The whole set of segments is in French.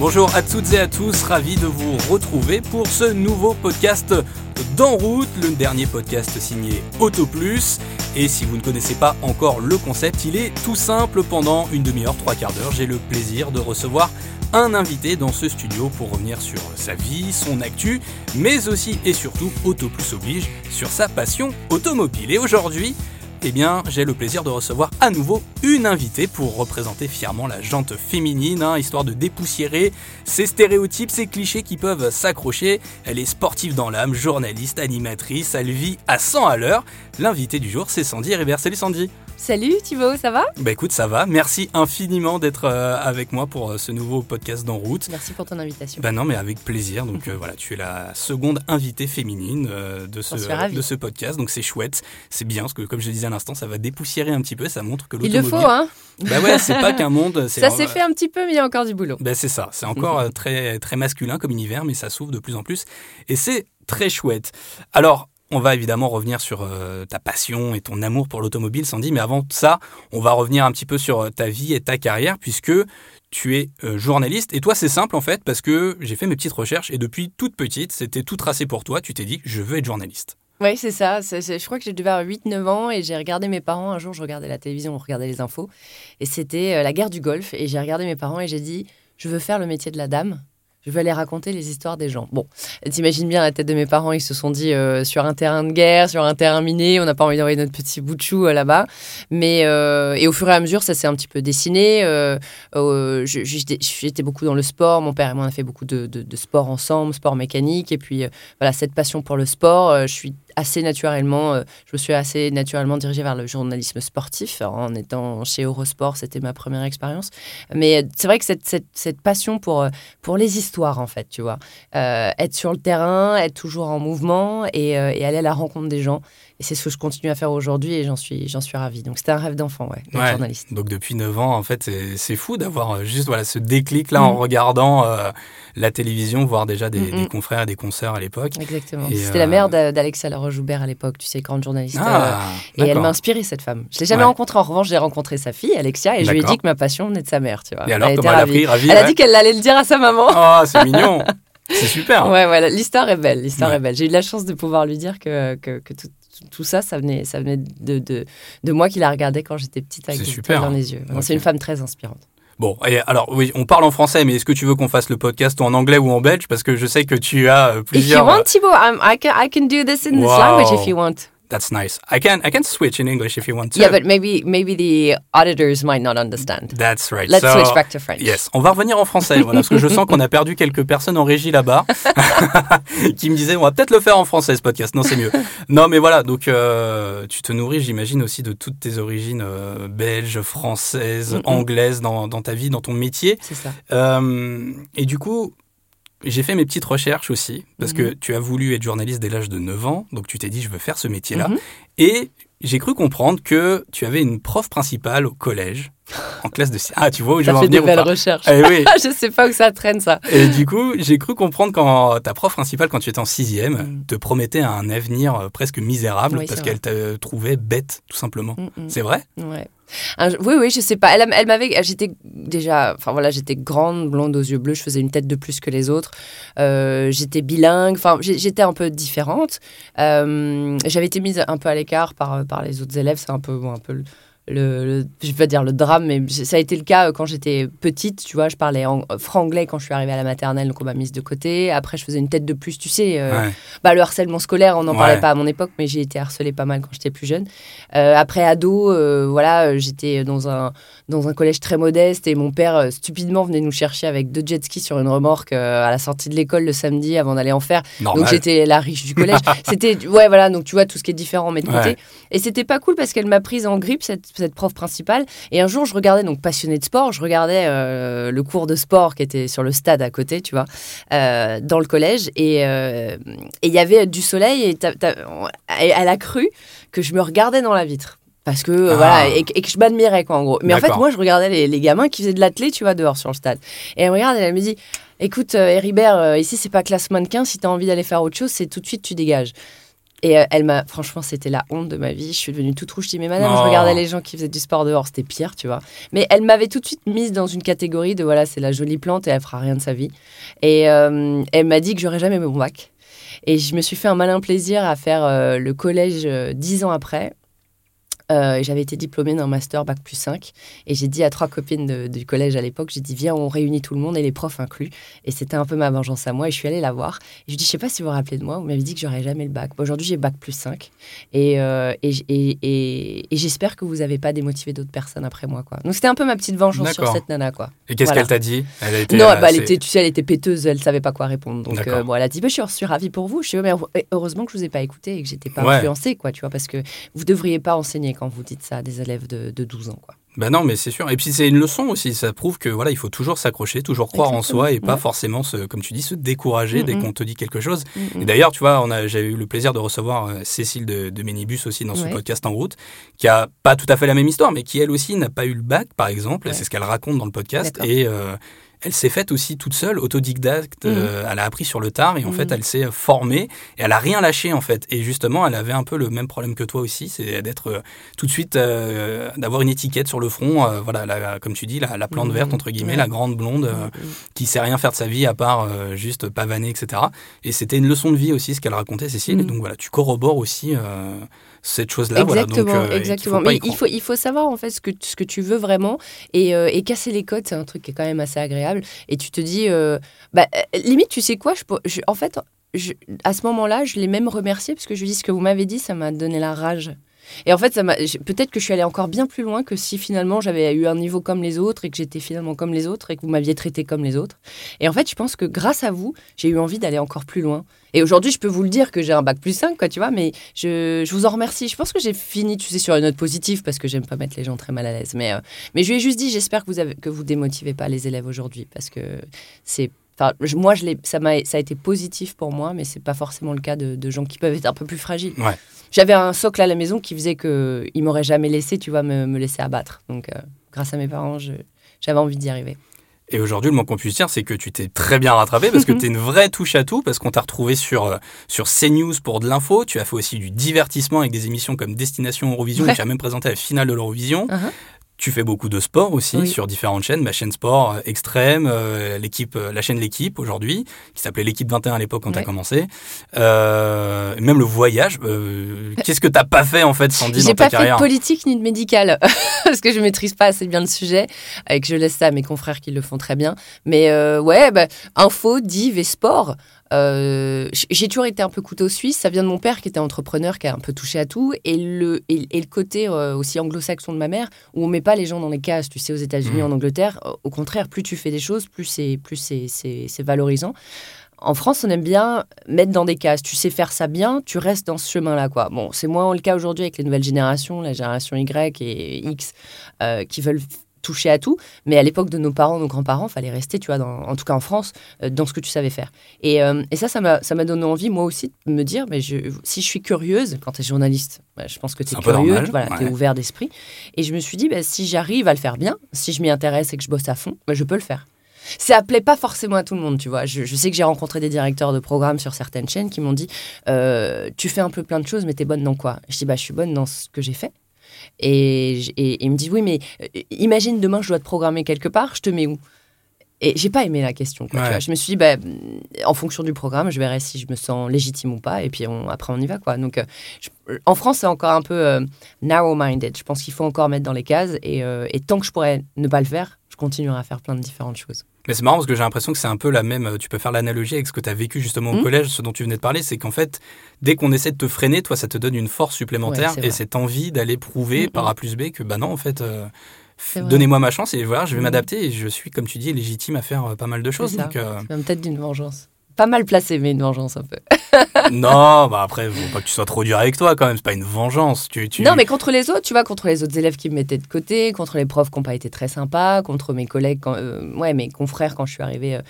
Bonjour à toutes et à tous, ravi de vous retrouver pour ce nouveau podcast d'En route, le dernier podcast signé Auto Plus. Et si vous ne connaissez pas encore le concept, il est tout simple. Pendant une demi-heure, trois quarts d'heure, j'ai le plaisir de recevoir un invité dans ce studio pour revenir sur sa vie, son actu, mais aussi et surtout, Auto Plus oblige, sur sa passion automobile. Et aujourd'hui, eh bien, j'ai le plaisir de recevoir à nouveau une invitée pour représenter fièrement la jante féminine, hein, histoire de dépoussiérer ces stéréotypes, ces clichés qui peuvent s'accrocher. Elle est sportive dans l'âme, journaliste, animatrice, elle vit à 100 à l'heure. L'invité du jour, c'est Sandy Rivers. Salut Sandy Salut Thibaut, ça va? Bah écoute, ça va. Merci infiniment d'être euh, avec moi pour euh, ce nouveau podcast d'En route. Merci pour ton invitation. Bah non, mais avec plaisir. Donc euh, voilà, tu es la seconde invitée féminine de, ce, de ce podcast. Donc c'est chouette. C'est bien parce que, comme je disais à l'instant, ça va dépoussiérer un petit peu. Ça montre que l'automobile. Il le faut, hein Bah ouais, c'est pas qu'un monde. Ça s'est fait un petit peu, mais il y a encore du boulot. Bah c'est ça. C'est encore très, très masculin comme univers, mais ça s'ouvre de plus en plus. Et c'est très chouette. Alors, on va évidemment revenir sur euh, ta passion et ton amour pour l'automobile, Sandy, mais avant ça, on va revenir un petit peu sur euh, ta vie et ta carrière, puisque tu es euh, journaliste. Et toi, c'est simple en fait, parce que j'ai fait mes petites recherches et depuis toute petite, c'était tout tracé pour toi. Tu t'es dit, je veux être journaliste. Oui, c'est ça. je crois que j'ai devais avoir 8-9 ans et j'ai regardé mes parents. Un jour, je regardais la télévision, on regardait les infos. Et c'était la guerre du Golfe. Et j'ai regardé mes parents et j'ai dit, je veux faire le métier de la dame je vais aller raconter les histoires des gens. Bon, t'imagines bien la tête de mes parents, ils se sont dit euh, sur un terrain de guerre, sur un terrain miné, on n'a pas envie d'envoyer notre petit bout de chou euh, là-bas. Mais euh, et au fur et à mesure, ça s'est un petit peu dessiné. J'étais beaucoup dans le sport. Mon père et moi on a fait beaucoup de, de, de sport ensemble, sport mécanique. Et puis voilà, cette passion pour le sport, je suis assez naturellement, euh, je me suis assez naturellement dirigée vers le journalisme sportif. en étant chez Eurosport, c'était ma première expérience. Mais c'est vrai que cette, cette, passion pour, euh, pour les histoires, en fait, tu vois, euh, être sur le terrain, être toujours en mouvement et aller à la rencontre des gens. Et c'est ce que je continue à faire aujourd'hui et j'en suis, j'en suis ravie. Donc c'était un rêve d'enfant, ouais, d'être journaliste. Donc depuis 9 ans, en fait, c'est fou d'avoir euh, juste voilà, ce déclic-là en mm. regardant euh, la télévision, voir déjà des, des, confrères et des consoeurs à l'époque. Exactement. C'était la mère euh, d'Alexa Laroche-Joubert à l'époque, tu sais, grande journaliste. Ah, et elle m'a inspiré, cette femme. Je l'ai jamais rencontrée. En revanche, j'ai rencontré sa fille, Alexia, et je lui ai dit que ma passion venait de sa mère, tu vois. Et alors, elle comment elle a pris Elle a dit qu'elle allait le dire à sa maman. Oh, c'est mignon C'est super. Ouais, ouais, l'histoire est belle. L'histoire est belle. J'ai eu la chance de pouvoir lui dire que, que, que tout, tout ça, ça venait, ça venait de, de, de moi qui la regardais quand j'étais petite avec des dans les yeux. C'est une femme très inspirante. Bon, et alors oui, on parle en français, mais est-ce que tu veux qu'on fasse le podcast en anglais ou en belge? Parce que je sais que tu as plusieurs. If you want, Thibaut, I, can, I can do this in this language if you want. That's nice. I can I can switch in English if you want to. Yeah, but maybe maybe the auditors might not understand. That's right. Let's switch back to French. Yes, on va revenir en français, voilà, parce que je sens qu'on a perdu quelques personnes en régie là-bas qui me disaient on va peut-être le faire en français ce podcast. Non, c'est mieux. Non, mais voilà, donc euh, tu te nourris, j'imagine aussi de toutes tes origines euh, belges, françaises, anglaises dans, dans, ta vie, dans ton métier. C'est ça. Euh, et du coup, j'ai fait mes petites recherches aussi, parce que mhm. tu as voulu être journaliste dès l'âge de 9 ans, donc tu t'es dit, je veux faire ce métier-là. Mhm. Et j'ai cru comprendre que tu avais une prof principale au collège, en classe de... Ah, tu vois où je veux en venir des belles recherches. Eh oui. je sais pas où ça traîne, ça. Et du coup, j'ai cru comprendre quand ta prof principale, quand tu étais en sixième, mm. te promettait un avenir euh, presque misérable, parce qu'elle te trouvait bête, tout simplement. Mm, mm. C'est vrai? Ouais oui, oui, je sais pas. Elle, m'avait. J'étais déjà. Enfin voilà, j'étais grande, blonde aux yeux bleus. Je faisais une tête de plus que les autres. Euh, j'étais bilingue. Enfin, j'étais un peu différente. Euh, j'avais été mise un peu à l'écart par, par les autres élèves. C'est un peu, un peu le, je vais pas dire le drame, mais ça a été le cas euh, quand j'étais petite. Tu vois, je parlais en, euh, franglais quand je suis arrivée à la maternelle, donc on m'a mise de côté. Après, je faisais une tête de plus, tu sais. Euh, bah, le harcèlement scolaire, on n'en parlait pas à mon époque, mais j'ai été harcelée pas mal quand j'étais plus jeune. après, ado, voilà, j'étais dans un, dans un collège très modeste et mon père, stupidement, venait nous chercher avec deux jet skis sur une remorque à la sortie de l'école le samedi avant d'aller en faire. Donc j'étais la riche du collège. c'était, ouais, voilà, donc tu vois, tout ce qui est différent, mais de côté. Et c'était pas cool parce qu'elle m'a prise en grippe, cette cette prof principale. Et un jour, je regardais, donc passionnée de sport, je regardais euh, le cours de sport qui était sur le stade à côté, tu vois, euh, dans le collège. Euh, et il y avait du soleil et, elle a cru que je me regardais dans la vitre parce que ah. voilà et, que je m'admirais quoi en gros mais en fait moi je regardais les, gamins qui faisaient de l'athlé tu vois dehors sur le stade et elle me regarde et elle me dit écoute Héribert ici c'est pas classe mannequin si tu as envie d'aller faire autre chose c'est tout de suite tu dégages Et euh, elle m'a, franchement, c'était la honte de ma vie. Je suis devenue toute rouge. Je dis, mais madame, je regardais les gens qui faisaient du sport dehors, c'était pire, tu vois. Mais elle m'avait tout de suite mise dans une catégorie de voilà, c'est la jolie plante et elle fera rien de sa vie. Et elle m'a dit que j'aurais jamais mon bac. Et je me suis fait un malin plaisir à faire le collège dix ans après. Euh, j'avais été diplômée d'un master bac plus 5 et j'ai dit à trois copines du collège à l'époque, j'ai dit viens on réunit tout le monde et les profs inclus et c'était un peu ma vengeance à moi et je suis allée la voir et je dis je sais pas si vous vous rappelez de moi, vous m'avez dit que j'aurais jamais le bac. Aujourd'hui j'ai bac plus 5 euh, et, et, et, j'espère que vous n'avez pas démotivé d'autres personnes après moi quoi. Donc c'était un peu ma petite vengeance sur cette nana quoi. Et qu'est-ce qu'elle t'a dit? Elle a été, Non, bah, elle était, tu sais, elle était péteuse, elle savait pas quoi répondre. Donc euh, bon, elle a dit bah, je suis ravie pour vous. Je suis mais heureusement que je vous ai pas écouté et que j'étais pas influencée quoi, tu vois parce que vous devriez pas enseigner quand vous dites ça à des élèves de, 12 ans. Quoi. Ben non, mais c'est sûr. Et puis c'est une leçon aussi. Ça prouve que voilà, il faut toujours s'accrocher, toujours croire en soi et pas forcément, se, comme tu dis, se décourager dès qu'on te dit quelque chose. Et d'ailleurs, tu vois, on a, j'ai eu le plaisir de recevoir euh, Cécile de, de Ménibus aussi dans son podcast En route, qui a pas tout à fait la même histoire, mais qui elle aussi n'a pas eu le bac, par exemple. C'est ce qu'elle raconte dans le podcast. Et euh, elle s'est faite aussi toute seule, autodidacte. Mhm. Euh, elle a appris sur le tard et en fait, mhm. elle s'est formée et elle a rien lâché en fait. Et justement, elle avait un peu le même problème que toi aussi, c'est d'être euh, tout de suite, euh, d'avoir une étiquette sur le front. voilà, comme tu dis, la, plante mhm. verte entre guillemets, la grande blonde qui sait rien faire de sa vie à part juste pavaner, etc. Et c'était une leçon de vie aussi ce qu'elle racontait, Cécile. Et donc voilà, tu corrobores aussi cette chose-là. Exactement, voilà, donc, exactement. Mais il faut, il faut savoir en fait ce que, ce que tu veux vraiment et, et casser les codes, c'est un truc qui est quand même assez agréable. Et tu te dis, euh, bah, euh, limite, tu sais quoi je, En fait, à ce moment-là, je l'ai même remercié parce que je lui dis ce que vous m'avez dit, ça m'a donné la rage. Et en fait, peut-être que je suis allée encore bien plus loin que si finalement j'avais eu un niveau comme les autres et que j'étais finalement comme les autres et que vous m'aviez traité comme les autres. Et en fait, je pense que grâce à vous, j'ai eu envie d'aller encore plus loin. Et aujourd'hui, je peux vous le dire que j'ai un bac plus 5, quoi, tu vois, mais je, je vous en remercie. Je pense que j'ai fini, tu sais, sur une note positive parce que j'aime pas mettre les gens très mal à l'aise. Mais, euh, mais je lui ai juste dit, j'espère que vous avez, que vous démotivez pas les élèves aujourd'hui parce que c'est Enfin, moi, je ça, a, ça a été positif pour moi, mais c'est pas forcément le cas de, de, gens qui peuvent être un peu plus fragiles. Ouais j'avais un socle à la maison qui faisait qu'il m'aurait jamais laissé, tu vois, me, me laisser abattre. Donc, euh, grâce à mes parents, j'avais envie d'y arriver. Et aujourd'hui, le moins qu'on puisse dire, c'est que tu t'es très bien rattrapé parce que tu es une vraie touche à tout, parce qu'on t'a retrouvé sur, euh, sur CNews pour de l'info. Tu as fait aussi du divertissement avec des émissions comme Destination Eurovision. Tu as même présenté la finale de l'Eurovision. Uh-huh. Tu fais beaucoup de sport aussi sur différentes chaînes, ma chaîne sport euh, extrême, euh, l'équipe, euh, la chaîne l'équipe aujourd'hui, qui s'appelait l'équipe 21 à l'époque quand tu as commencé. même le voyage. Qu'est-ce que t'as pas fait en fait, Sandy, dans ta carrière J'ai pas fait de politique ni de médical parce que je maîtrise pas assez bien le sujet et que je laisse ça à mes confrères qui le font très bien. Mais ouais, bah, info, div et sport. Euh, j'ai toujours été un peu couteau suisse. Ça vient de mon père qui était entrepreneur, qui a un peu touché à tout. Et le, et, le côté euh, aussi anglo-saxon de ma mère, où on met pas les gens dans les cases. Tu sais, aux États-Unis, mmh. en Angleterre, au contraire, plus tu fais des choses, plus c'est plus c'est valorisant. En France, on aime bien mettre dans des cases. Tu sais faire ça bien, tu restes dans ce chemin-là. quoi. Bon, c'est moins le cas aujourd'hui avec les nouvelles générations, la génération Y et X, euh, qui veulent toucher à tout. Mais à l'époque de nos parents, nos grands-parents, fallait rester, tu vois, dans, en tout cas en France, euh, dans ce que tu savais faire. Et, euh, et ça, ça m'a donné envie, moi aussi, de me dire, mais je, si je suis curieuse, quand tu es journaliste, bah, je pense que tu es curieux, voilà, tu es ouvert d'esprit. Et je me suis dit, bah, si j'arrive à le faire bien, si je m'y intéresse et que je bosse à fond, bah, je peux le faire. Ça plaît pas forcément à tout le monde, tu vois. Je, sais que j'ai rencontré des directeurs de programmes sur certaines chaînes qui m'ont dit euh, Tu fais un peu plein de choses, mais tu es bonne dans quoi? Je dis bah, Je suis bonne dans ce que j'ai fait. Et, il me dit Oui, mais euh, imagine demain, je dois te programmer quelque part, je te mets où? Et j'ai pas aimé la question. Je me suis dit, bah, en fonction du programme, je verrai si je me sens légitime ou pas. Et puis après, on y va. Quoi. Donc, euh, en France, c'est encore un peu euh, narrow-minded. Je pense qu'il faut encore mettre dans les cases. Et, et, tant que je pourrais ne pas le faire, continuerai à faire plein de différentes choses. Mais c'est marrant parce que j'ai l'impression que c'est un peu la même. Tu peux faire l'analogie avec ce que tu as vécu justement au mmh. collège, ce dont tu venais de parler. C'est qu'en fait, dès qu'on essaie de te freiner, toi, ça te donne une force supplémentaire et cette envie d'aller prouver mmh, par mmh. A plus B que, bah non, en fait. Euh, donnez-moi ma chance et voilà, je vais m'adapter et je suis, comme tu dis, légitime à faire euh, pas mal de choses. Donc, euh... peut-être d'une vengeance pas mal placé, mais une vengeance un peu. non, bah après, faut pas que tu sois trop dur avec toi quand même, c'est pas une vengeance. Tu, tu... Non, mais contre les autres, tu vois, contre les autres élèves qui me mettaient de côté, contre les profs qui n'ont pas été très sympas, contre mes collègues, quand, euh, ouais, mes confrères quand je suis arrivée euh,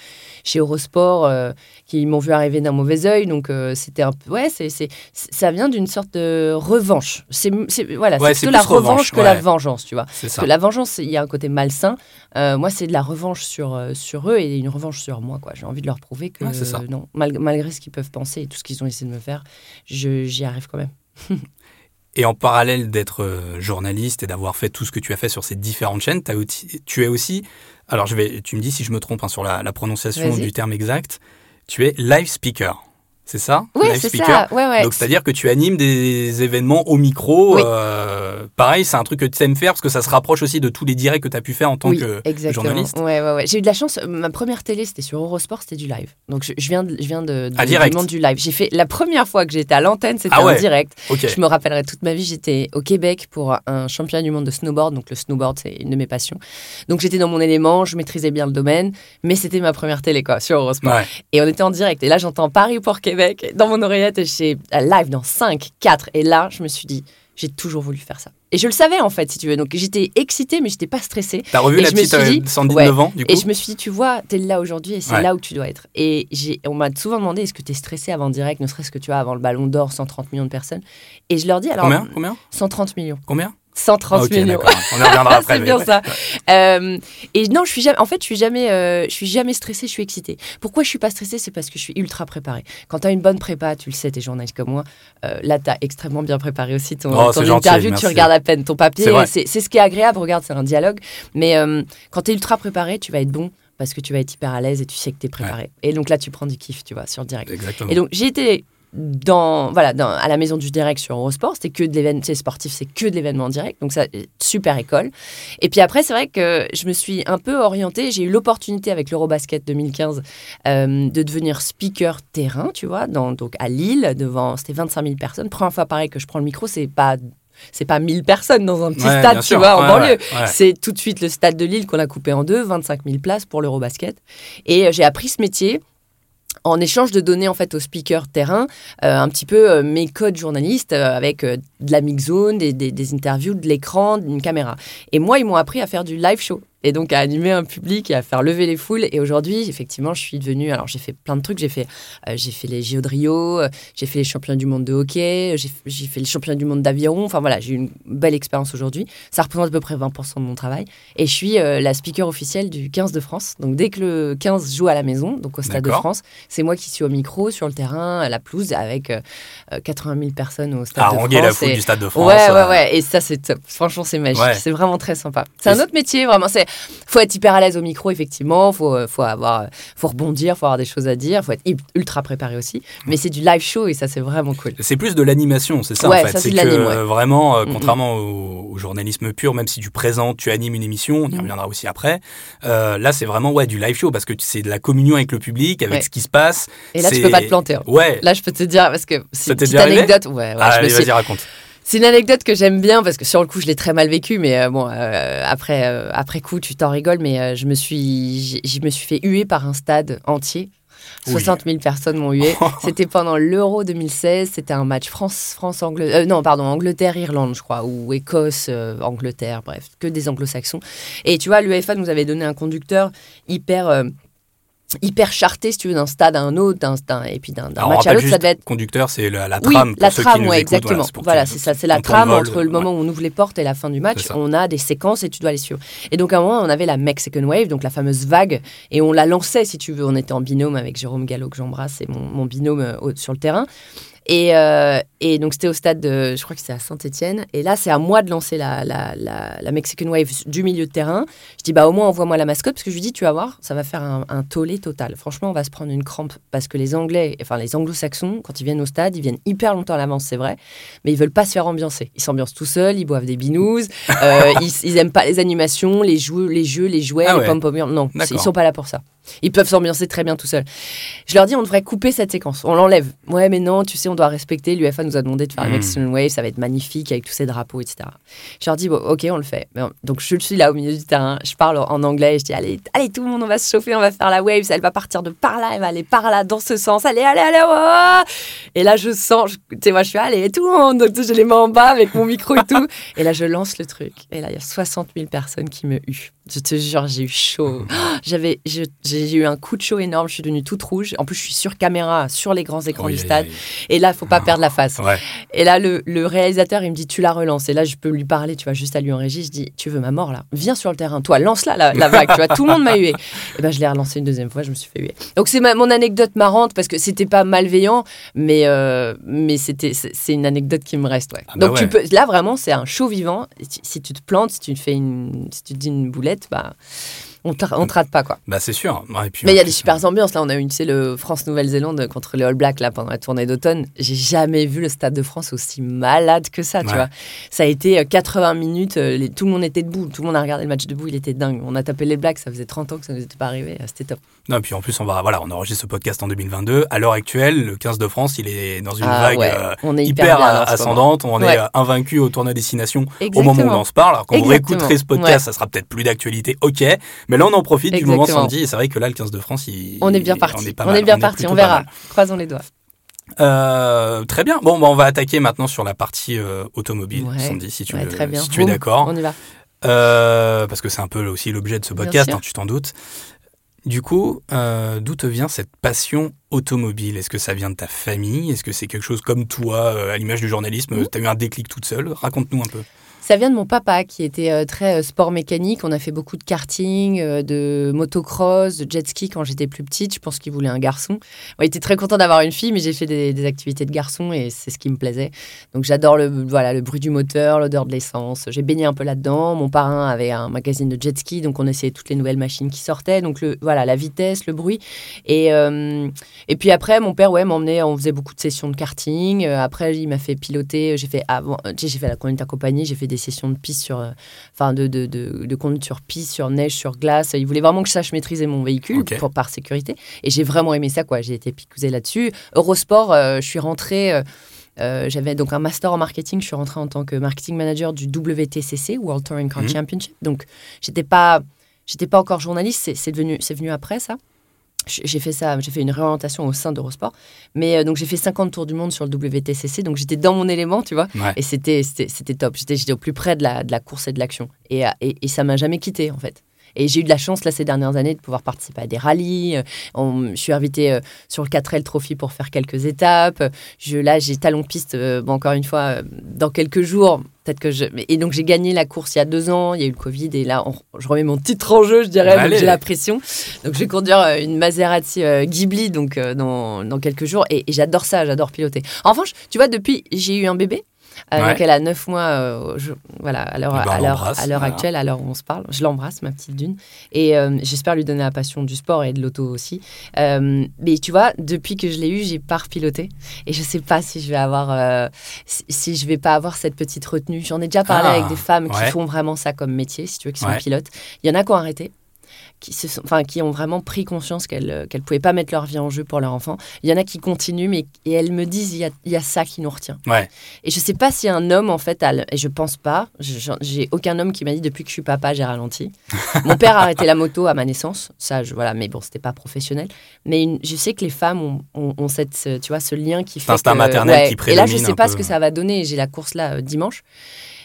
chez Eurosport, euh, qui m'ont vu arriver d'un mauvais oeil. Donc c'était un peu, ouais, c'est, c'est, ça vient d'une sorte de revanche. C'est, voilà, c'est plutôt la revanche, que la vengeance, tu vois. Parce que la vengeance, il y a un côté malsain. moi, c'est de la revanche sur, sur eux et une revanche sur moi, quoi. J'ai envie de leur prouver que non, malgré ce qu'ils peuvent penser et tout ce qu'ils ont essayé de me faire, j'y arrive quand même. Et en parallèle d'être euh, journaliste et d'avoir fait tout ce que tu as fait sur ces différentes chaînes, as tu es aussi, alors je vais, tu me dis si je me trompe hein, sur la, la prononciation du terme exact, tu es live speaker. C'est ça Oui, c'est ça. Ouais, ouais. Donc, c'est-à-dire que tu animes des événements au micro. Euh, pareil, c'est un truc que tu aimes faire parce que ça se rapproche aussi de tous les directs que tu as pu faire en tant que exactement. journaliste. Ouais, ouais, ouais. J'ai eu de la chance. Ma première télé, c'était sur Eurosport, c'était du live. Donc, je, viens, de, je viens de, du monde du live. J'ai fait la première fois que j'étais à l'antenne, c'était ah en direct. Je me rappellerai toute ma vie, j'étais au Québec pour un championnat du monde de snowboard. Donc, le snowboard, c'est une de mes passions. Donc, j'étais dans mon élément, je maîtrisais bien le domaine, mais c'était ma première télé, quoi, sur Eurosport. Et on était en direct. Et là, j'entends Paris pour Québec dans mon oreille et j'ai live dans 5, 4. Et là, je me suis dit, j'ai toujours voulu faire ça. Et je le savais en fait, si tu veux. Donc j'étais excitée, mais j'étais pas stressée. T'as revu la petite euh, 119 ans, du coup Et je me suis dit, tu vois, t'es là aujourd'hui et c'est là où tu dois être. Et on m'a souvent demandé, est-ce que t'es stressé avant direct, ne serait-ce que tu vois, avant le ballon d'or, 130 millions de personnes? Et je leur dis, alors. Combien, Combien? 130 millions. Combien? 130 ah, millions. On y reviendra après. c'est bien ça. Euh, et non, je suis jamais. En fait, je suis jamais. Euh, je suis jamais stressée. Je suis excitée. Pourquoi je suis pas stressée C'est parce que je suis ultra préparée. Quand tu as une bonne prépa, tu le sais, t'es journaliste comme moi. Euh, là, tu as extrêmement bien préparé aussi ton, oh, interview. tu regardes à peine ton papier. C'est ce qui est agréable. Regarde, c'est un dialogue. Mais quand tu es ultra préparé, tu vas être bon parce que tu vas être hyper à l'aise et tu sais que tu es préparé. Et donc là, tu prends du kiff, tu vois, sur le direct. Exactement. Et donc, j'ai été dans, voilà, dans, à la maison du direct sur Eurosport, c'était que de l'événement, sportif, c'est que de l'événement direct, donc ça, super école. Et puis après, c'est vrai que je me suis un peu orientée, j'ai eu l'opportunité avec l'Eurobasket 2015 euh, de devenir speaker terrain, tu vois, dans, donc à Lille, devant, c'était 25 000 personnes. Première fois pareil que je prends le micro, c'est pas c'est pas 1000 personnes dans un petit stade, tu vois, en banlieue. c'est tout de suite le stade de Lille qu'on a coupé en deux, 25 000 places pour l'Eurobasket. Et euh, j'ai appris ce métier en échange de donner en fait aux speakers terrain euh, un petit peu euh, mes codes journalistes euh, avec de la mix zone, des, des interviews, de l'écran, d'une caméra. Et moi, ils m'ont appris à faire du live show et donc à animer un public et à faire lever les foules. Et aujourd'hui, effectivement, je suis devenue. Alors, j'ai fait plein de trucs. J'ai fait, euh, j'ai fait les JO de Rio, euh, j'ai fait les championnats du monde de hockey, j'ai fait les championnats du monde d'aviron. Enfin, voilà, j'ai eu une belle expérience aujourd'hui. Ça représente à peu près 20% de mon travail. Et je suis euh, la speaker officielle du 15 de France. Donc, dès que le 15 joue à la maison, donc au Stade de France, c'est moi qui suis au micro, sur le terrain, à la pelouse, avec 80 000 personnes au Stade de France. la foule du Stade de France. Ouais, ouais, ouais. Et ça, c'est top. Franchement, c'est magique. C'est vraiment très sympa. C'est un autre métier, vraiment. C'est faut être hyper à l'aise au micro, effectivement. Faut, euh, faut avoir, faut rebondir, faut avoir des choses à dire. Faut être ultra préparé aussi. Mais c'est du live show et ça, c'est vraiment cool. C'est plus de l'animation, c'est ça en fait. C'est que vraiment, euh, contrairement au, journalisme pur, même si tu présentes, tu animes une émission, on y reviendra aussi après. Euh, là, c'est vraiment ouais du live show parce que c'est de la communion avec le public, avec ce qui se passe. Et là, tu peux pas te planter. Hein. Ouais. Là, je peux te dire parce que c'est une petite anecdote. Ouais, ouais, allez, vas-y, raconte. C'est une anecdote que j'aime bien parce que sur le coup, je l'ai très mal vécu, mais euh, bon, euh, après, euh, après coup, tu t'en rigoles, mais je me suis, je me suis fait huer par un stade entier. 60 000 personnes m'ont hué. C'était pendant l'Euro 2016. C'était un match France, France, Angleterre. non, pardon, Angleterre, Irlande, je crois, ou Écosse, Angleterre, bref, que des anglo-saxons. Et tu vois, l'UEFA nous avait donné un conducteur hyper hyper charté, si tu veux, d'un stade à un autre, d'un, et puis d'un, match à l'autre, ça devait être... Conducteur, c'est la, la trame. Oui, la trame, ouais, exactement. Voilà, c'est ça, c'est la trame entre le moment où on ouvre les portes et la fin du match. On a des séquences et tu dois les suivre. Et donc à un moment, on avait la Mexican Wave, donc la fameuse vague, et on la lançait, si tu veux. On était en binôme avec Jérôme Gallo, que j'embrasse, et mon, mon binôme euh, sur le terrain. Et, euh, et donc, c'était au stade de, je crois que c'est à Saint-Etienne. Et là, c'est à moi de lancer la, la, la, Mexican Wave du milieu de terrain. Je dis, bah, au moins, envoie-moi la mascotte, parce que je lui dis, tu vas voir, ça va faire un, un tollé total. Franchement, on va se prendre une crampe, parce que les Anglais, enfin, les Anglo-Saxons, quand ils viennent au stade, ils viennent hyper longtemps à l'avance, c'est vrai, mais ils veulent pas se faire ambiancer. Ils s'ambiancent tout seuls, ils boivent des binous, euh, ils, ils aiment pas les animations, les jeux, les, jeux, les jouets, ah les pom pom Non, ils sont pas là pour ça. Ils peuvent s'ambiancer très bien tout seuls. Je leur dis, on devrait couper cette séquence. On l'enlève. Ouais, mais non, tu sais, on doit respecter. L'UFA nous a demandé de faire mmh. Mexican Wave. Ça va être magnifique avec tous ces drapeaux, etc. Je leur dis, bon, ok, on le fait. Donc, je suis là au milieu du terrain. Je parle en anglais. Je dis, allez, allez, tout le monde, on va se chauffer. On va faire la wave. Elle va partir de par là. Elle va aller par là, dans ce sens. Allez, allez, allez. Oh et là, je sens, tu sais, moi, je suis, allez, tout le monde. Donc, j'ai les mains en bas avec mon micro et tout. et là, je lance le truc. Et là, il y a 60 000 personnes qui me huent Je te jure, j'ai eu chaud. J'avais, j'ai eu un coup de chaud énorme. Je suis devenue toute rouge. En plus, je suis sur caméra, sur les grands écrans Oui, du oui, stade. oui. Et là, faut pas perdre la face. Ouais. Et là, le, le réalisateur, il me dit, tu la relances. Et là, je peux lui parler, tu vois, juste à lui en régie. Je dis, tu veux ma mort là? Viens sur le terrain, toi, lance-la la, la vague. tu vois, tout le monde m'a hué. Et ben, je l'ai relancé une deuxième fois, je me suis fait huer. Donc, c'est mon anecdote marrante parce que c'était pas malveillant, mais, euh, mais c'était, c'est une anecdote qui me reste. Ouais. Ah bah Donc, tu ouais. peux, là, vraiment, c'est un show vivant. Si tu te plantes, si tu fais une, si tu te dis une boulette, bah, on on te rate pas, quoi. Bah c'est sûr. Ouais, et puis, Mais il y a des super ambiances. Là, on a eu, tu sais, le France-Nouvelle-Zélande contre les All Blacks là, pendant la tournée d'automne. J'ai jamais vu le Stade de France aussi malade que ça, tu vois. Ça a été euh, 80 minutes, euh, les- tout le monde était debout, tout le monde a regardé le match debout, il était dingue. On a tapé les Blacks, ça faisait 30 ans que ça nous était pas arrivé, euh, c'était top. Non, et puis en plus, on va, voilà, on enregistre ce podcast en 2022. À l'heure actuelle, le 15 de France, il est dans une Ah vague ouais, euh, on est hyper, hyper euh, ascendante. On Ouais. est euh, invaincu au tournoi destination au Exactement. moment où on en se parle. Alors quand vous Exactement. réécouterez ce podcast, ça sera peut-être plus d'actualité. Ok, mais là on en profite du moment samedi. Et c'est vrai que là, le 15 de France, il, On est bien parti, On est, pas on est bien parti, on verra. Croisons les doigts. Euh, très bien. Bon, bah, on va attaquer maintenant sur la partie euh, automobile. Ouais. Sandy, si tu, Ouais, veux- très bien. si tu es d'accord. On y va. Euh, parce que c'est un peu aussi l'objet de ce podcast, hein, tu t'en doutes. Du coup, d'où te vient cette passion automobile? Est-ce que ça vient de ta famille? Est-ce que c'est quelque chose comme toi, à l'image du journalisme? Mhm. Tu as eu un déclic toute seule? Raconte-nous un peu. Ça vient de mon papa qui était euh, très euh, sport mécanique. On a fait beaucoup de karting, euh, de motocross, de jet ski quand j'étais plus petite. Je pense qu'il voulait un garçon. Il était très content d'avoir une fille, mais j'ai fait des, activités de garçon et c'est ce qui me plaisait. Donc j'adore le, voilà, le bruit du moteur, l'odeur de l'essence. J'ai baigné un peu là-dedans. Mon parrain avait un magazine de jet ski, donc on essayait toutes les nouvelles machines qui sortaient. Donc le, voilà, la vitesse, le bruit. Et, et puis après, mon père ouais, m'emmenait, on faisait beaucoup de sessions de karting. Après, il m'a fait piloter. J'ai fait, avant, j'ai fait la conduite accompagnée, j'ai fait des sessions de piste sur, euh, enfin, de, de, de, de conduite sur piste, sur neige, sur glace. Il voulait vraiment que je sache maîtriser mon véhicule pour, par sécurité. Et j'ai vraiment aimé ça, quoi. J'ai été picousée là-dessus. Eurosport, euh, je suis rentrée. euh, euh, j'avais donc un master en marketing. Je suis rentrée en tant que marketing manager du WTCC, World Touring Car Mhm. Championship. Donc, j'étais pas, j'étais pas encore journaliste. C'est, c'est devenu, c'est venu après ça. J'ai fait ça, j'ai fait une réorientation au sein d'Eurosport. Mais euh, donc j'ai fait 50 tours du monde sur le WTCC, donc j'étais dans mon élément, tu vois. Ouais. Et c'était, top. J'étais, au plus près de la, de la course et de l'action. Et, euh, et, et ça m'a jamais quitté, en fait. Et j'ai eu de la chance, là, ces dernières années, de pouvoir participer à des rallyes. Euh, on- je suis invitée euh, sur le 4L Trophy pour faire quelques étapes. Je, là, j'ai talon piste, euh, bon, encore une fois, dans quelques jours. Peut-être que je. Et donc, j'ai gagné la course il y a deux ans. Il y a eu le Covid. Et là, on- je remets mon titre en jeu, je dirais. donc Allez. j'ai la pression. Donc, je vais conduire euh, une Maserati euh, Ghibli donc, euh, dans, dans quelques jours. Et, et j'adore ça, j'adore piloter. En revanche, tu vois, depuis, j'ai eu un bébé. Euh, Ouais. Donc elle a 9 mois, euh, je- voilà, à l'heure Eh ben, voilà. actuelle, à l'heure où on se parle. Je l'embrasse, ma petite dune. Et euh, j'espère lui donner la passion du sport et de l'auto aussi. Euh, mais tu vois, depuis que je l'ai eu, j'ai pas repiloté. Et je sais pas si je vais avoir, si, si je vais pas avoir cette petite retenue. J'en ai déjà parlé Ah, avec des femmes ouais. qui font vraiment ça comme métier, si tu veux, qui sont Ouais. pilotes. Il y en a qui ont arrêté. Qui, se sont, enfin, qui ont vraiment pris conscience qu'elles ne pouvaient pas mettre leur vie en jeu pour leur enfant. Il y en a qui continuent, mais et elles me disent il y a, il y a ça qui nous retient. Ouais. Et je sais pas si un homme, en fait, a et je pense pas, j'ai aucun homme qui m'a dit depuis que je suis papa, j'ai ralenti. Mon père a arrêté la moto à ma naissance, ça, je, voilà, mais bon, c'était pas professionnel. Mais une- je sais que les femmes ont, ont- ont cette, ce- tu vois, ce lien qui fait. instinct maternel qui Et là, je prédomine sais pas peu. ce que ça va donner. J'ai la course là euh, dimanche.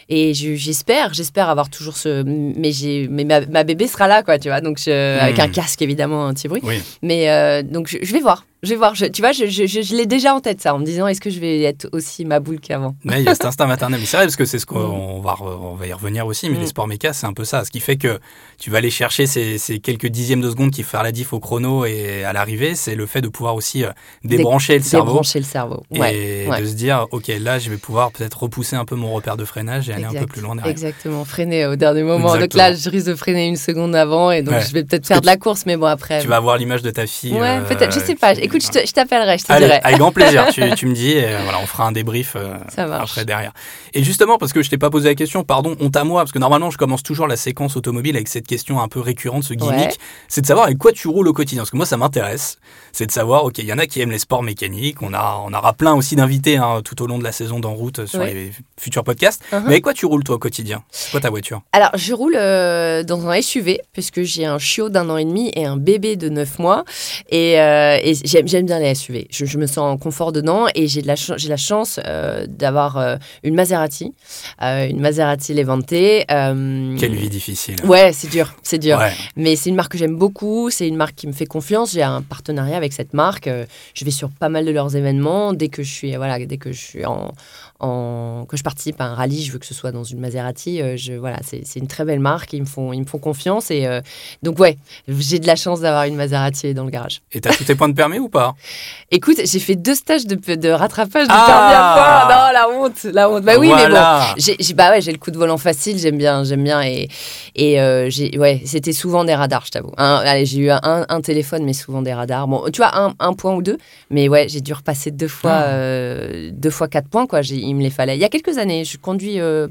Et je- j'espère, j'espère avoir toujours ce. Mais, j'ai, mais ma, ma bébé sera là, quoi, tu vois. Donc, je- avec Hmm. un casque, évidemment, anti-bruit. Oui. Mais euh, donc, je, je vais voir. Je vais voir. Je- tu vois, je, je, je- l'ai déjà en tête, ça, en me disant est-ce que je vais être aussi ma boule qu'avant? Mais il y a cet instinct maternel. Mais c'est vrai, parce que c'est ce qu'on Mm. va, on va y revenir aussi. Mais Mm. les sports méca, c'est un peu ça. Ce qui fait que tu vas aller chercher ces, ces quelques dixièmes de seconde qui font la diff au chrono et à l'arrivée, c'est le fait de pouvoir aussi euh, débrancher le cerveau. Débrancher le cerveau. Ouais. et ouais. de se dire, ok, là, je vais pouvoir peut-être repousser un peu mon repère de freinage et aller un peu plus loin derrière. Exactement, freiner au dernier moment. Donc là, je risque de freiner une seconde avant et donc Ouais. je vais peut-être faire que de la course, mais bon, après. Tu vas avoir l'image de ta fille. Ouais, euh, peut-être, je sais pas. Écoute, je t'appellerai, je te Allez, dirai. avec grand plaisir. tu, tu me dis, et euh, voilà, on fera un débrief euh, après derrière. Et justement, parce que je t'ai pas posé la question, pardon, honte à moi, parce que normalement, je commence toujours la séquence automobile avec cette question un peu récurrente, ce gimmick, Ouais. c'est de savoir avec quoi tu roules au quotidien. Parce que moi, ça m'intéresse. C'est de savoir, ok, il y en a qui aiment les sports mécaniques. On a, on aura plein aussi d'invités hein, tout au long de la saison d'en route sur Ouais. les futurs podcasts. Uh-huh. Mais avec quoi tu roules toi au quotidien? C'est quoi ta voiture? Alors, je roule euh, dans un SUV, puisque j'ai un chiot d'un an et demi et un bébé de 9 mois. Et, euh, et j'ai j'aime, j'aime bien les SUV. Je, je me sens en confort dedans et j'ai, de la, ch- j'ai la chance euh, d'avoir euh, une Maserati, euh, une Maserati Levante. Quelle vie difficile. Ouais, c'est dur, c'est dur. Ouais. Mais c'est une marque que j'aime beaucoup, c'est une marque qui me fait confiance. J'ai un partenariat avec cette marque. Je vais sur pas mal de leurs événements. Dès que je suis, voilà, dès que je suis en, en que je participe à un rallye, je veux que ce soit dans une Maserati. Je, voilà, c'est c'est une très belle marque. Ils me font, ils me font confiance et donc ouais, j'ai de la chance d'avoir une Maserati dans le garage. Et t'as tous tes points de permis ou pas? Écoute, j'ai fait deux stages de, de rattrapage de Ah points. Non, la honte, la honte. Bah oui, mais bon. J'ai, bah ouais, j'ai le coup de volant facile, j'aime bien, j'aime bien et et euh, ouais, c'était souvent des radars, je t'avoue. J'ai eu un, un téléphone, mais souvent des radars. Bon, tu vois, un, un point ou deux, mais ouais, j'ai dû repasser deux fois, Ah. euh, deux fois quatre points quoi. Il me les fallait. Il y a quelques années, je conduis. euh,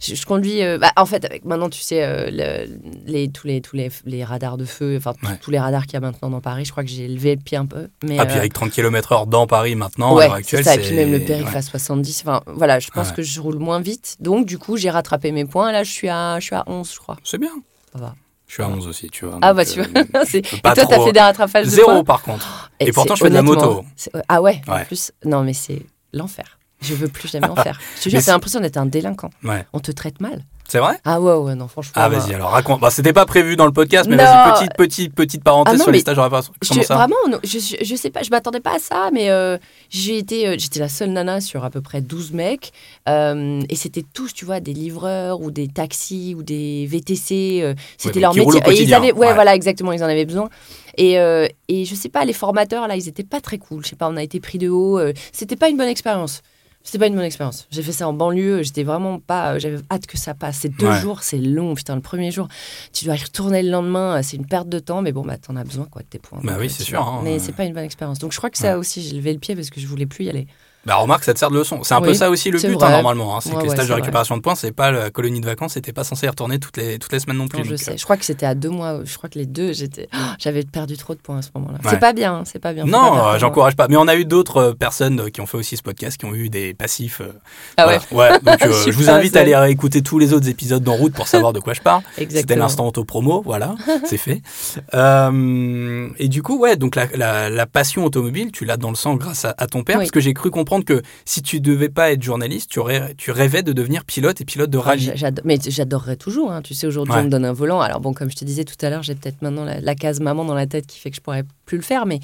je, je conduis. euh, bah, en fait, avec maintenant, tu sais, euh, le- les, tous, les, tous les, les radars de feu, enfin, Ouais. tous les radars qu'il y a maintenant dans Paris, je crois que j'ai levé le pied un peu. Mais, Ah, puis euh, avec 30 km/h dans Paris maintenant, à ouais, l'heure actuelle, c'est ça. Et puis même le périph' ouais. à 70. Enfin, voilà, je pense que je roule moins vite. Donc, du coup, j'ai rattrapé mes points. Là, je suis à, je suis à 11, je crois. C'est bien. Ça va. Je suis à 11 aussi, tu vois. Ah, bah, tu vois. Et toi, t'as fait des rattrapages de Zéro points par contre. Et Et pourtant, je fais de la moto. Ah ouais, en Ouais. plus. Non, mais c'est l'enfer. Je veux plus jamais en faire. Je te jure, l'impression d'être un délinquant. Ouais. On te traite mal. C'est vrai? Ah ouais, ouais, non, franchement. Ah, vas-y, alors raconte. Bah, c'était pas prévu dans le podcast, mais vas-y, petite, petite, petite parenthèse Ah non, sur les stages réparation. Je- ça? Vraiment, non, je, je, je sais pas, je m'attendais pas à ça, mais euh, j'ai été, euh, j'étais la seule nana sur à peu près 12 mecs, euh, et c'était tous, tu vois, des livreurs ou des taxis ou des VTC, euh, c'était leur métier. Et ils avaient, ouais, ouais. voilà, exactement, ils en avaient besoin. Et, euh, et je sais pas, les formateurs là, ils étaient pas très cool. Je sais pas, on a été pris de haut. euh, c'était pas une bonne expérience. C'était pas une bonne expérience. J'ai fait ça en banlieue. J'étais vraiment pas. euh, J'avais hâte que ça passe. C'est deux Ouais. jours, c'est long. Putain, le premier jour, tu dois y retourner le lendemain. euh, C'est une perte de temps, mais bon, bah, t'en as besoin quoi de tes points. Bah oui, euh, c'est sûr, hein, mais euh. c'est pas une bonne expérience. Donc je crois que ça aussi, j'ai levé le pied parce que je voulais plus y aller. Bah, remarque, ça te sert de leçon. C'est un peu ça aussi le but, hein, normalement. hein. C'est Ouais, que les ouais, stages de récupération de points, c'est pas la colonie de vacances, c'était pas censé y retourner toutes les, toutes les semaines non plus. Non, je donc, sais. euh, Je crois que c'était à deux mois. Je crois que les deux, j'étais, j'avais perdu trop de points à ce moment-là. Ouais. C'est pas bien. hein, C'est pas bien. Non, euh, j'encourage pas. Mais on a eu d'autres euh, personnes qui ont fait aussi ce podcast, qui ont eu des passifs. euh, Ah ouais. voilà. Ouais, donc, euh, Je vous invite à aller réécouter tous les autres épisodes d'En route pour savoir de quoi je parle. C'était l'instant auto-promo, voilà, c'est fait. Et du coup, ouais, donc la, passion automobile, tu l'as dans le sang grâce à, ton père, parce que j'ai cru comprendre que si tu devais pas être journaliste, tu, aurais, tu rêvais de devenir pilote et pilote de Ah, rallye. mais j'adorerais toujours. hein. Tu sais, aujourd'hui, Ouais. on me donne un volant. Alors, bon, comme je te disais tout à l'heure, j'ai peut-être maintenant la, la case maman dans la tête qui fait que je pourrais plus le faire. Mais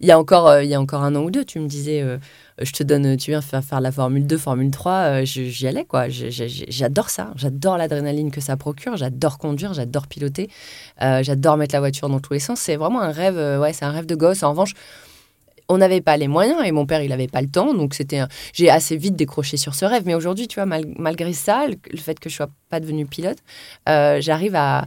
il y a encore, euh, il y a encore un an ou deux, tu me disais, euh, je te donne, tu viens faire, faire la Formule 2, Formule 3. euh, J'y allais, quoi. J'adore ça. J'adore l'adrénaline que ça procure. J'adore conduire. J'adore piloter. j'adore mettre la voiture dans tous les sens. C'est vraiment un rêve. ouais, c'est un rêve de gosse. En revanche, on n'avait pas les moyens et mon père il n'avait pas le temps. Donc c'était j'ai assez vite décroché sur ce rêve. Mais aujourd'hui tu vois mal- malgré ça le, fait que je sois pas devenue pilote euh, j'arrive à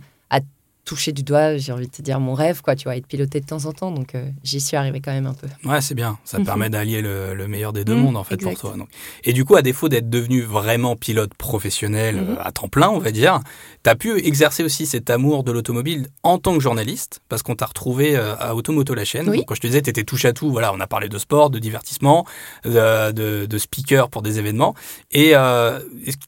toucher du doigt j'ai envie de te dire mon rêve quoi tu vois être piloté de temps en temps donc euh, j'y suis arrivée quand même un peu Ouais, c'est bien. Ça te Mhm. permet d'allier le, le meilleur des deux mondes, en fait, exact. pour toi. Donc. Et du coup, à défaut d'être devenu vraiment pilote professionnel Mhm. euh, à temps plein, on va dire, tu as pu exercer aussi cet amour de l'automobile en tant que journaliste, parce qu'on t'a retrouvé euh, à Automoto la chaîne. Oui. Donc, quand je te disais, tu étais touche à tout. Voilà, on a parlé de sport, de divertissement, de, de, de speaker pour des événements. Et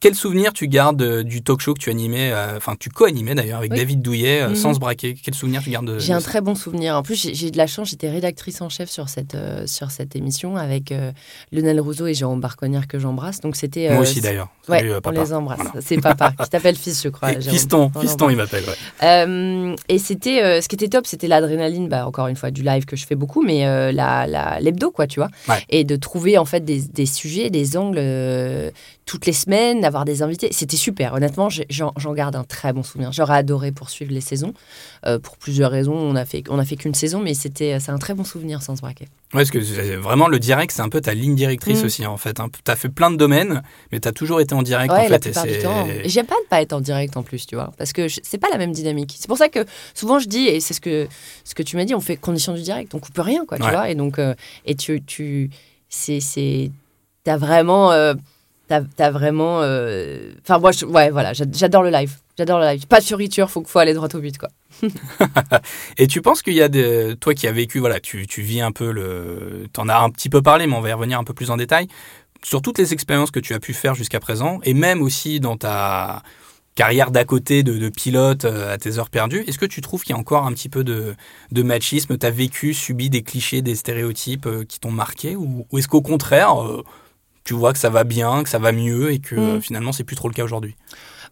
quel souvenir tu gardes du talk show que tu animais, enfin, tu co-animais d'ailleurs avec Oui. David Douillet, Mhm. sans se braquer Quel souvenir tu gardes de, J'ai un très bon souvenir. En plus, j'ai- de la chance. J'étais rédactrice en chef sur cette, euh, sur cette émission avec euh, Lionel Rousseau et Jérôme Barconnière que j'embrasse. Donc c'était. Moi euh, aussi d'ailleurs. Ouais, on les embrasse. Voilà. C'est papa qui t'appelle fils, je crois. Fiston, On fiston, il m'appelle. Ouais. Et c'était, ce qui était top, c'était l'adrénaline, bah, encore une fois, du live que je fais beaucoup, mais euh, la, la- l'hebdo, quoi, tu vois. Ouais. Et de trouver, en fait, des, des sujets, des angles toutes les semaines, d'avoir des invités. C'était super. Honnêtement, j'en garde un très bon souvenir. J'aurais adoré poursuivre les euh, pour plusieurs raisons. On a fait, on a fait qu'une saison, mais c'était, c'est un très bon souvenir sans se braquer. Ouais, parce que vraiment le direct, c'est un peu ta ligne directrice Mm. aussi en fait. Tu as fait plein de domaines, mais tu as toujours été en direct Ouais, en la fait. et du temps. J'aime pas ne pas être en direct en plus, tu vois, parce que c'est pas la même dynamique. C'est pour ça que souvent je dis, et c'est ce que, ce que tu m'as dit, on fait condition du direct, on coupe rien, quoi, tu vois. Et donc, euh, et tu, tu, c'est, c'est, t'as vraiment, euh, t'as, t'as vraiment, euh, enfin moi, je- ouais, voilà, j'a- j'adore le live, j'adore le live. Pas de fioriture, faut, faut aller droit au but, quoi. Et tu penses qu'il y a des. Toi qui as vécu, voilà, tu, tu vis un peu le. Tu en as un petit peu parlé, mais on va y revenir un peu plus en détail. Sur toutes les expériences que tu as pu faire jusqu'à présent, et même aussi dans ta carrière d'à côté de, pilote à tes heures perdues. Est-ce que tu trouves qu'il y a encore un petit peu de, de machisme? Tu as vécu, subi des clichés, des stéréotypes qui t'ont marqué? Ou, est-ce qu'au contraire, tu vois que ça va bien, que ça va mieux et que mm. finalement, c'est plus trop le cas aujourd'hui?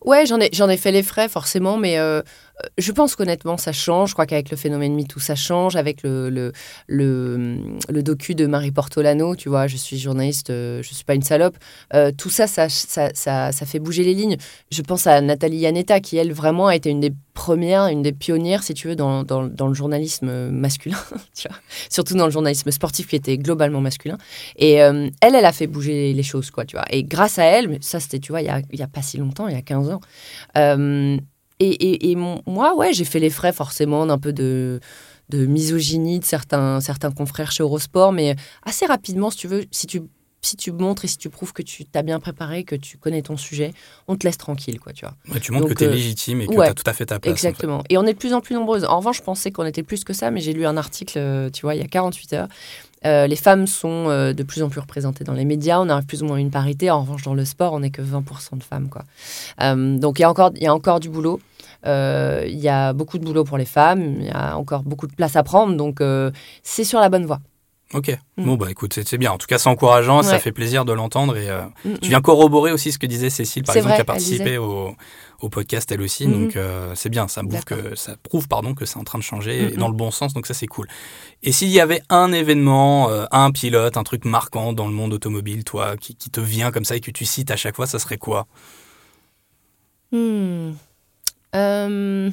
Ouais, j'en ai, j'en ai fait les frais forcément, mais je pense qu'honnêtement, ça change. Je crois qu'avec le phénomène MeToo, ça change. Avec le, le, le, docu de Marie Portolano, tu vois, je suis journaliste, euh, je ne suis pas une salope. Euh, tout ça ça, ça, ça, fait bouger les lignes. Je pense à Nathalie Yanetta, qui, elle, vraiment a été une des premières, une des pionnières, si tu veux, dans, dans, dans le journalisme masculin. Surtout dans le journalisme sportif, qui était globalement masculin. Et euh, elle, elle a fait bouger les choses, quoi, tu vois. Et grâce à elle, ça, c'était, tu vois, il n'y a, a, pas si longtemps, il y a 15 ans. Et, moi, ouais, j'ai fait les frais forcément d'un peu de, de misogynie de certains, certains confrères chez Eurosport, mais assez rapidement, si tu veux, si tu, si tu montres et si tu prouves que tu t'as bien préparé, que tu connais ton sujet, on te laisse tranquille, quoi, tu vois. tu montres que tu es euh, légitime et que tu as tout à fait ta place. Exactement. Et on est de plus en plus nombreuses. En revanche, je pensais qu'on était plus que ça, mais j'ai lu un article, euh, tu vois, il y a 48 heures. Euh, les femmes sont de plus en plus représentées dans les médias. On a plus ou moins une parité. En revanche, dans le sport, on n'est que 20% de femmes. Quoi. donc, il y, a encore, y a encore du boulot. Il y a beaucoup de boulot pour les femmes, il y a encore beaucoup de place à prendre, donc c'est sur la bonne voie. Ok. Mm. Bon, bah écoute, c'est bien. En tout cas, c'est encourageant. Ça fait plaisir de l'entendre. Et euh, mm, tu viens corroborer aussi ce que disait Cécile, par exemple, qui a participé au, au, podcast elle aussi. Donc, c'est bien. Ça prouve, que, ça prouve pardon, que c'est en train de changer dans le bon sens. Donc, ça, c'est cool. Et s'il y avait un événement, un pilote, un truc marquant dans le monde automobile, toi, qui, qui, te vient comme ça et que tu cites à chaque fois, ça serait quoi? Hmm. Euh...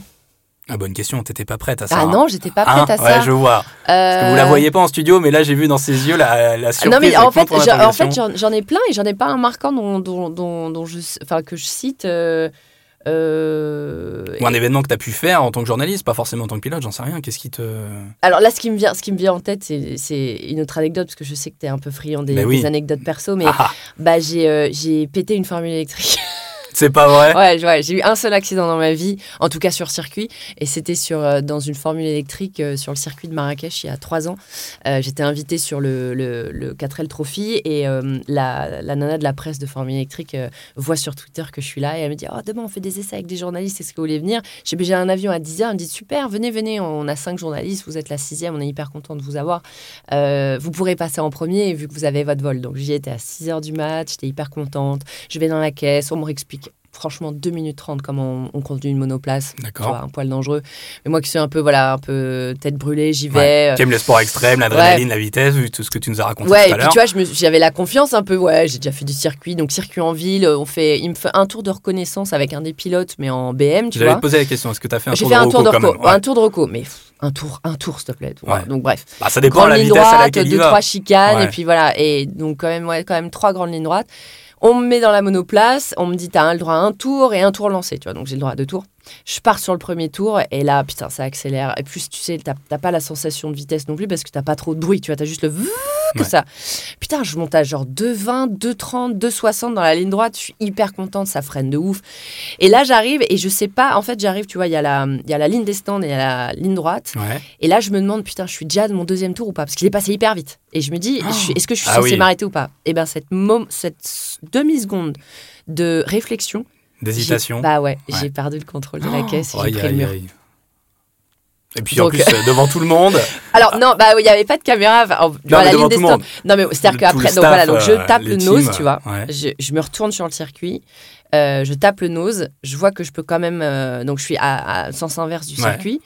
Ah, bonne question, t'étais pas prête à ça. Ah hein. non, j'étais pas prête à ça. Ouais, je vois. Parce que vous la euh, voyez pas en studio, mais là j'ai vu dans ses yeux la, la surprise. Non, mais en fait, en fait, j'en ai plein et j'en ai pas un marquant dont, dont, dont, je, enfin, que je cite. Euh, euh, Ou un événement que tu as pu faire en tant que journaliste, pas forcément en tant que pilote, j'en sais rien. Qu'est-ce qui te. Alors là, ce qui me vient, ce qui me vient en tête, c'est une autre anecdote, parce que je sais que tu es un peu friand des, des anecdotes perso, mais ah. bah, j'ai pété une formule électrique. C'est pas vrai Ouais, j'ai eu un seul accident dans ma vie, en tout cas sur circuit, et c'était sur euh, dans une formule électrique euh, sur le circuit de Marrakech il y a trois ans. Euh, j'étais invitée sur le, le, 4L Trophy et la, la, nana de la presse de formule électrique voit sur Twitter que je suis là et elle me dit Oh, demain on fait des essais avec des journalistes, est-ce que vous voulez venir? J'ai un avion à 10h, elle me dit Super, venez, venez, on a cinq journalistes, vous êtes la sixième, on est hyper content de vous avoir. vous pourrez passer en premier vu que vous avez votre vol. Donc j'y étais à 6h du mat, j'étais hyper contente. Je vais dans la caisse, on me réexplique franchement 2 minutes 30 comme on, conduit une monoplace. D'accord. Un poil dangereux. Mais moi qui suis un peu, voilà, un peu tête brûlée, j'y vais. Ouais. Tu aimes le sport extrême, l'adrénaline, la vitesse, vu tout ce que tu nous as raconté ouais, tout à l'heure. Ouais, et puis tu vois, j'avais la confiance un peu. Ouais, j'ai déjà fait du circuit, donc circuit en ville. On fait, il me fait un tour de reconnaissance avec un des pilotes, mais en BM, tu vois. J'allais te poser la question, est-ce que tu as fait un tour de J'ai fait un tour de reco, un tour de reco, mais un tour, un tour, s'il te plaît. Donc bref. Bah, ça dépend de la vitesse droite, à laquelle deux, trois chicanes, et puis voilà. Et donc quand même, ouais, quand même trois grandes lignes droites. On me met dans la monoplace, on me dit t'as le droit à un tour et un tour lancé, tu vois, donc j'ai le droit à deux tours. Je pars sur le premier tour et là, putain, ça accélère. Et plus, tu sais, t'as pas la sensation de vitesse non plus parce que t'as pas trop de bruit, tu vois, t'as juste le que ça. Putain, je monte à genre 2,20, 2,30, 2,60 dans la ligne droite. Je suis hyper contente, ça freine de ouf. Et là, j'arrive et je sais pas, en fait, j'arrive, tu vois, il y, a la, y a la ligne des stands et y a la ligne droite. Et là, je me demande, putain, je suis déjà de mon deuxième tour ou pas Parce qu'il est passé hyper vite. Et je me dis, est-ce que je suis ah censée m'arrêter ou pas Et ben cette, cette demi-seconde de réflexion, D'hésitation Bah ouais, j'ai perdu le contrôle de la oh. caisse j'ai pris le mur. Et puis en plus, euh, devant tout le monde. Alors non, bah il n'y avait pas de caméra. Enfin, non, la ligne des stands. Non, mais c'est-à-dire qu'après, donc voilà, donc je euh, tape le nose, tu vois. Je, je, me retourne sur le circuit, euh, je tape le nose, je vois que je peux quand même. donc je suis à, sens inverse du circuit.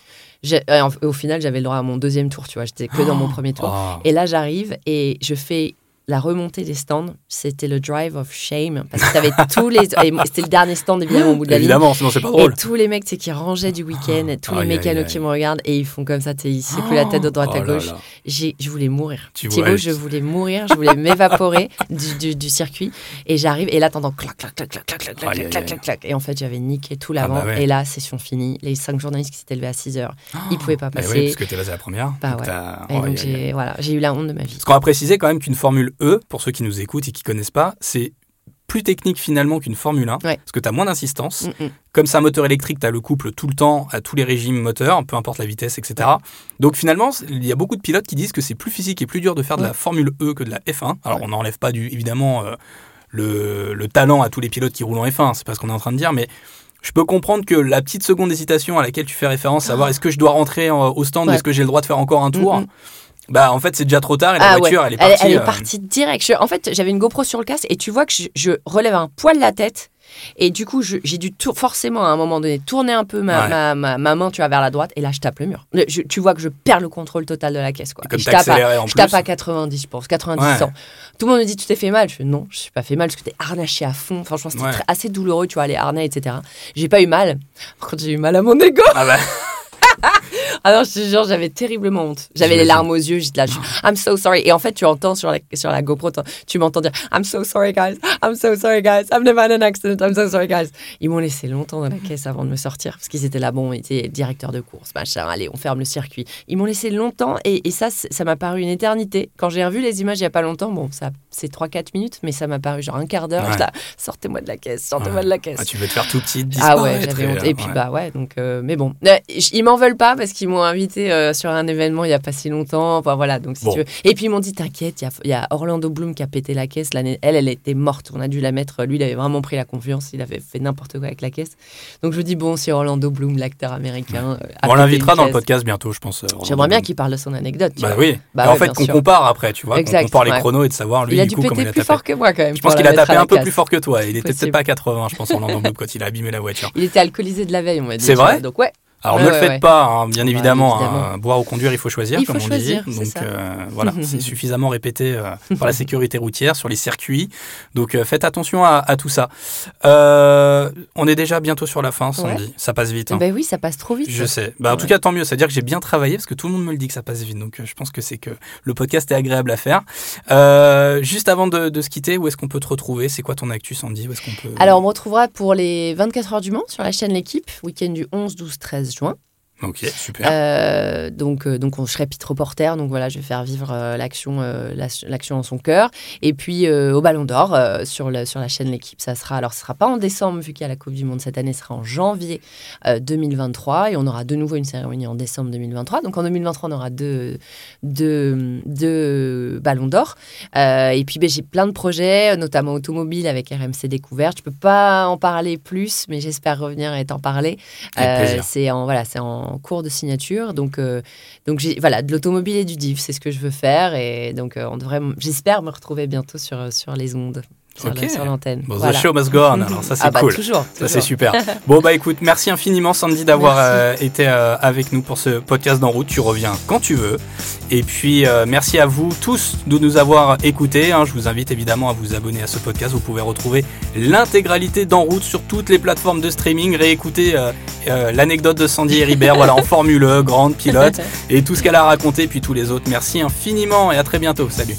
au final, j'avais le droit à mon deuxième tour, tu vois. J'étais que dans mon oh. premier tour. Oh. Et là, j'arrive et je fais la remontée des stands, c'était le drive of shame. Parce que avais tous les. C'était le dernier stand, évidemment, au bout de la Évidemment, sinon c'est pas drôle. Et tous les mecs, c'est qui rangeaient du week-end, tous les mécanos qui me regardent et ils font comme ça, ils secouent la tête de droite à oh gauche. Je voulais mourir. Tu Thibaut, je voulais mourir, je voulais m'évaporer du, du, circuit. Et j'arrive, et là, t'entends clac, clac, clac, clac, clac, clac, clac, clac, clac, clac. Et en fait, j'avais niqué tout l'avant. Ah bah et là, session finie. Les cinq journalistes qui s'étaient levés à 6 heures, ils pouvaient pas passer. Oui, parce que t'es là la première. Bah ouais. Et donc, j'ai eu la honte de ma vie. Ce qu'on va préciser quand même qu'une Formule E, pour ceux qui nous écoutent et qui connaissent pas, c'est plus technique finalement qu'une Formule 1, parce que tu as moins d'insistance. Mm, mm. Comme c'est un moteur électrique, tu as le couple tout le temps à tous les régimes moteurs, peu importe la vitesse, etc. Donc finalement, il y a beaucoup de pilotes qui disent que c'est plus physique et plus dur de faire de la Formule E que de la F1. Alors on n'enlève pas du, évidemment euh, le, le, talent à tous les pilotes qui roulent en F1, c'est pas ce qu'on est en train de dire, mais je peux comprendre que la petite seconde d'hésitation à laquelle tu fais référence, savoir est-ce que je dois rentrer en- au stand est-ce que j'ai le droit de faire encore un tour, Mhm. Bah en fait c'est déjà trop tard et la Ah voiture ouais. elle est partie. Elle, est euh, partie direct. Je- en fait, j'avais une GoPro sur le casque et tu vois que je, je relève un poil la tête. Et du coup, j'ai dû tour- forcément à un moment donné tourner un peu ma, Ouais. ma, ma, ma main, tu vois, vers la droite. Et là, je tape le mur. Je- tu vois que je perds le contrôle total de la caisse. Quoi. Et comme Et je, tape à, en je tape à 90, je pense, 90, Ouais. 100. Tout le monde me dit Tu t'es fait mal Je fais Non, je suis pas fait mal parce que t'es harnaché à fond. Franchement, c'était assez douloureux, tu vois, les harnais, etc. J'ai pas eu mal. Par contre, j'ai eu mal à mon ego. Ah bah, Ah non, je te jure, j'avais terriblement honte. J'avais les larmes aux yeux, j'étais là, je- I'm so sorry. Et en fait, tu entends sur la, sur la GoPro, tu m'entends dire I'm so sorry, guys. I'm so sorry, guys. I've never had an accident. I'm so sorry, guys. Ils m'ont laissé longtemps dans la caisse avant de me sortir parce qu'ils étaient là, bon, ils étaient directeurs de course, machin. Allez, on ferme le circuit. Ils m'ont laissé longtemps et, et ça, ça m'a paru une éternité. Quand j'ai revu les images il y a pas longtemps, bon, ça, c'est 3-4 minutes, mais ça m'a paru genre un quart d'heure. Ouais. Sortez-moi de la caisse, sortez-moi Ouais. de la caisse. ah, tu veux te faire tout petit, Ah ouais, j'avais honte. Et puis ouais. bah ouais, donc euh, mais bon, Euh, ils m'en veulent pas parce qu'ils m'ont invité euh, sur un événement il y a pas si longtemps. Enfin voilà, donc si Bon. tu veux. Et puis ils m'ont dit t'inquiète, il y a, il y a Orlando Bloom qui a pété la caisse l'année. Elle, elle était morte. On a dû la mettre. Lui, il avait vraiment pris la confiance. Il avait fait n'importe quoi avec la caisse. Donc je me dis bon, si Orlando Bloom, l'acteur américain, euh, a on l'invitera dans le podcast bientôt, je pense. euh, J'aimerais bien qu'il parle de son anecdote. tu Bah vois. oui. Bah en fait, qu'on compare après, tu vois, Exact, compare les chronos et de savoir lui il a du dû coup comment il péter a plus tapé. fort que moi quand même. Je pense qu'il a tapé un peu plus fort que toi. Il était peut-être pas à 80, je pense, Orlando Bloom quand il a abîmé la voiture. Il était alcoolisé de la veille, on m'a dit. C'est vrai Donc ouais. Alors Ouais, ne le faites ouais. pas, hein, bien Bah, évidemment. évidemment. hein, boire ou conduire, il faut choisir, Il comme faut on choisir, dit. Donc euh, voilà, c'est suffisamment répété euh, par la sécurité routière sur les circuits. Donc euh, faites attention à, à tout ça. On est déjà bientôt sur la fin, Sandy. Ça passe vite. hein. Ben oui, ça passe trop vite. Je sais. Bah, en tout cas, tant mieux. C'est-à-dire que j'ai bien travaillé parce que tout le monde me le dit que ça passe vite. Donc, je pense que c'est que le podcast est agréable à faire. Juste avant de, de se quitter, où est-ce qu'on peut te retrouver? C'est quoi ton actu, Sandy? Où est-ce qu'on peut... Alors, on me retrouvera pour les 24 heures du Mans sur la chaîne L'équipe, week-end du 11, 12, 13 15 juin. Ok, super. Euh, donc, euh, donc, on, je serai pit reporter. Donc, voilà, je vais faire vivre euh, l'action euh, la- l'action en son cœur. Et puis, au Ballon d'Or, sur, la, sur la chaîne L'équipe, ça sera. Alors, ce sera pas en décembre, vu qu'il y a la Coupe du Monde cette année, ce sera en janvier euh, 2023. Et on aura de nouveau une cérémonie en décembre 2023. Donc, en 2023, on aura deux, deux, deux Ballons d'Or. Et puis, ben, j'ai plein de projets, notamment automobiles avec RMC Découverte. Je peux pas en parler plus, mais j'espère revenir et t'en parler. Avec plaisir. c'est en voilà, c'est en cours de signature. Donc euh, donc voilà de l'automobile et du div, c'est ce que je veux faire et donc euh, on j'espère me retrouver bientôt sur sur les ondes, sur la- Ok. sur l'antenne. Bon, Voilà. The show must go on. Alors, ça, c'est ah bah, cool. toujours. Ça, c'est super. Bon, bah écoute, merci infiniment, Sandy, d'avoir euh, été euh, avec nous pour ce podcast d'en route. Tu reviens quand tu veux. Et puis, euh, merci à vous tous de nous avoir écoutés. hein. Je vous invite évidemment à vous abonner à ce podcast. Vous pouvez retrouver l'intégralité d'en route sur toutes les plateformes de streaming. Réécouter l'anecdote de Sandy Heribert, voilà, en Formule grande pilote, et tout ce qu'elle a raconté, puis tous les autres. Merci infiniment et à très bientôt. Salut.